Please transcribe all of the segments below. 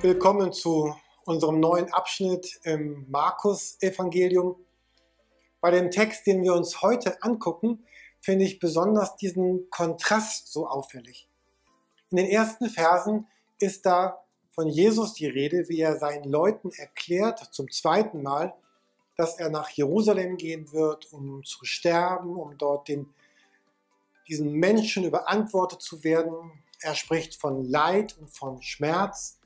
Willkommen zu unserem neuen Abschnitt im Markus-Evangelium. Bei dem Text, den wir uns heute angucken, finde ich besonders diesen Kontrast so auffällig. In den ersten Versen ist da von Jesus die Rede, wie er seinen Leuten erklärt, zum zweiten Mal, dass er nach Jerusalem gehen wird, um zu sterben, um dort den, diesen Menschen überantwortet zu werden. Er spricht von Leid und von Schmerz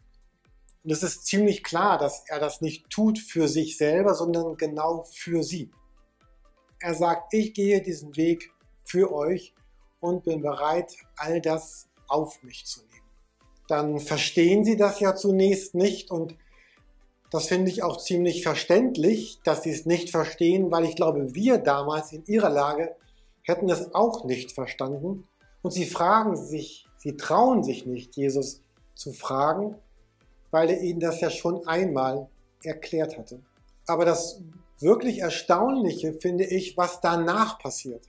und es ist ziemlich klar, dass er das nicht tut für sich selber, sondern genau für sie. Er sagt, ich gehe diesen Weg für euch und bin bereit, all das auf mich zu nehmen. Dann verstehen sie das ja zunächst nicht und das finde ich auch ziemlich verständlich, dass sie es nicht verstehen, weil ich glaube, wir damals in ihrer Lage hätten es auch nicht verstanden. Und sie fragen sich, sie trauen sich nicht, Jesus zu fragen, weil er ihnen das ja schon einmal erklärt hatte. Aber das wirklich Erstaunliche finde ich, was danach passiert.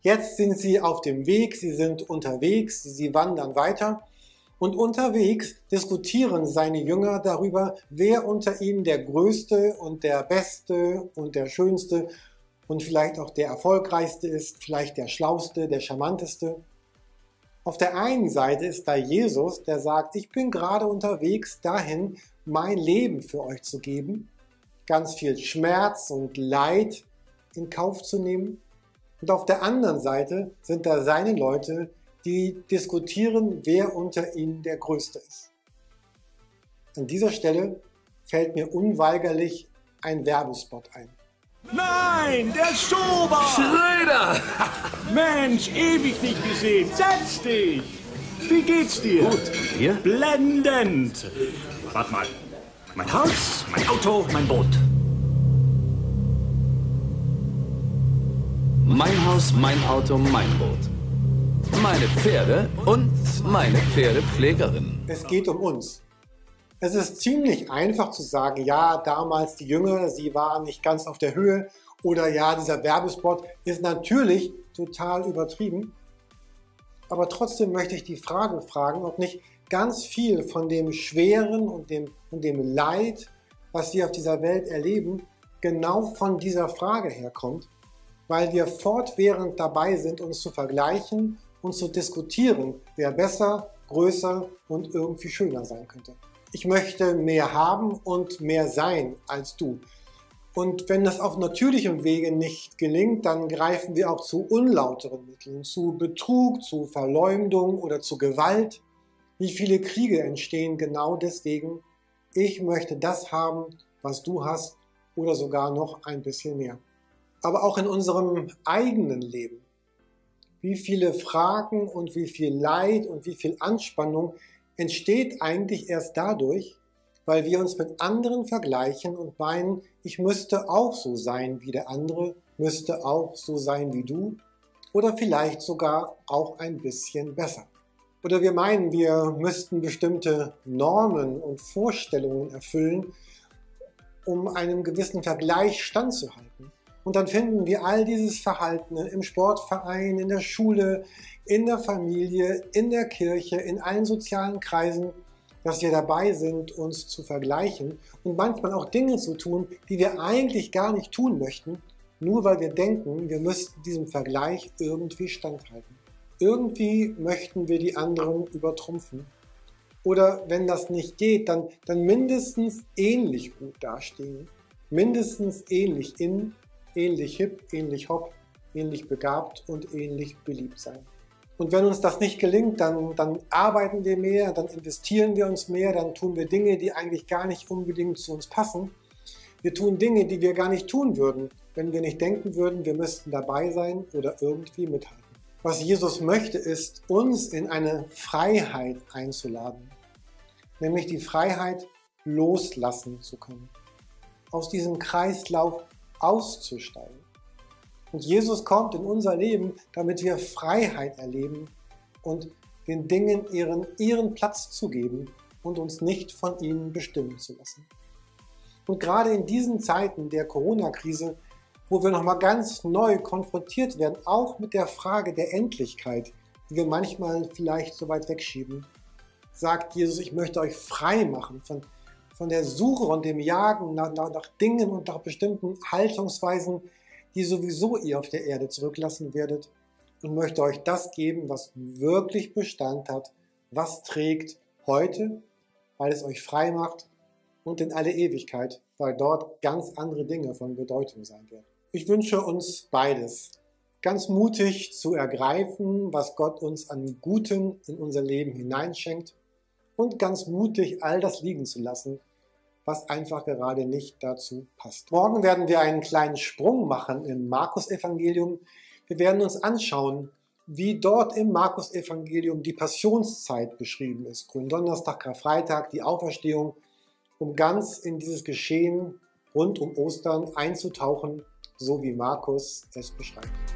Jetzt sind sie auf dem Weg, sie sind unterwegs, sie wandern weiter und unterwegs diskutieren seine Jünger darüber, wer unter ihnen der Größte und der Beste und der Schönste und vielleicht auch der Erfolgreichste ist, vielleicht der Schlauste, der Charmanteste. Auf der einen Seite ist da Jesus, der sagt, ich bin gerade unterwegs dahin, mein Leben für euch zu geben, ganz viel Schmerz und Leid in Kauf zu nehmen. Und auf der anderen Seite sind da seine Leute, die diskutieren, wer unter ihnen der Größte ist. An dieser Stelle fällt mir unweigerlich ein Werbespot ein. Nein, der Schober! Schröder! Mensch, ewig nicht gesehen. Setz dich! Wie geht's dir? Gut, und dir? Blendend! Warte mal. Mein Haus, mein Auto, mein Boot. Mein Haus, mein Auto, mein Boot. Meine Pferde und meine Pferdepflegerin. Es geht um uns. Es ist ziemlich einfach zu sagen, ja, damals die Jünger, sie waren nicht ganz auf der Höhe oder ja, dieser Werbespot ist natürlich total übertrieben. Aber trotzdem möchte ich die Frage fragen, ob nicht ganz viel von dem Schweren und dem, und dem Leid, was wir auf dieser Welt erleben, genau von dieser Frage herkommt, weil wir fortwährend dabei sind, uns zu vergleichen und zu diskutieren, wer besser, größer und irgendwie schöner sein könnte ich möchte mehr haben und mehr sein als du. Und wenn das auf natürlichem Wege nicht gelingt, dann greifen wir auch zu unlauteren Mitteln, zu Betrug, zu Verleumdung oder zu Gewalt. Wie viele Kriege entstehen genau deswegen, ich möchte das haben, was du hast oder sogar noch ein bisschen mehr. Aber auch in unserem eigenen Leben. Wie viele Fragen und wie viel Leid und wie viel Anspannung entsteht eigentlich erst dadurch, weil wir uns mit anderen vergleichen und meinen, ich müsste auch so sein wie der andere, müsste auch so sein wie du oder vielleicht sogar auch ein bisschen besser. Oder wir meinen, wir müssten bestimmte Normen und Vorstellungen erfüllen, um einem gewissen Vergleich standzuhalten. Und dann finden wir all dieses Verhalten im Sportverein, in der Schule, in der Familie, in der Kirche, in allen sozialen Kreisen, dass wir dabei sind, uns zu vergleichen und manchmal auch Dinge zu tun, die wir eigentlich gar nicht tun möchten, nur weil wir denken, wir müssten diesem Vergleich irgendwie standhalten. Irgendwie möchten wir die anderen übertrumpfen. Oder wenn das nicht geht, dann, dann mindestens ähnlich gut dastehen. Mindestens ähnlich in ähnlich hip, ähnlich hopp, ähnlich begabt und ähnlich beliebt sein. Und wenn uns das nicht gelingt, dann, dann arbeiten wir mehr, dann investieren wir uns mehr, dann tun wir Dinge, die eigentlich gar nicht unbedingt zu uns passen. Wir tun Dinge, die wir gar nicht tun würden, wenn wir nicht denken würden, wir müssten dabei sein oder irgendwie mithalten. Was Jesus möchte, ist, uns in eine Freiheit einzuladen, nämlich die Freiheit loslassen zu können, aus diesem Kreislauf auszusteigen. Und Jesus kommt in unser Leben, damit wir Freiheit erleben und den Dingen ihren, ihren Platz zu geben und uns nicht von ihnen bestimmen zu lassen. Und gerade in diesen Zeiten der Corona-Krise, wo wir nochmal ganz neu konfrontiert werden, auch mit der Frage der Endlichkeit, die wir manchmal vielleicht so weit wegschieben, sagt Jesus, ich möchte euch frei machen von, von der Suche und dem Jagen nach, nach, nach Dingen und nach bestimmten Haltungsweisen, die sowieso ihr auf der Erde zurücklassen werdet und möchte euch das geben, was wirklich Bestand hat, was trägt heute, weil es euch frei macht und in alle Ewigkeit, weil dort ganz andere Dinge von Bedeutung sein werden. Ich wünsche uns beides. Ganz mutig zu ergreifen, was Gott uns an Gutem in unser Leben hineinschenkt und ganz mutig all das liegen zu lassen, was einfach gerade nicht dazu passt. Morgen werden wir einen kleinen Sprung machen im Markus-Evangelium. Wir werden uns anschauen, wie dort im Markus-Evangelium die Passionszeit beschrieben ist. Gründonnerstag, Karfreitag, die Auferstehung, um ganz in dieses Geschehen rund um Ostern einzutauchen, so wie Markus es beschreibt.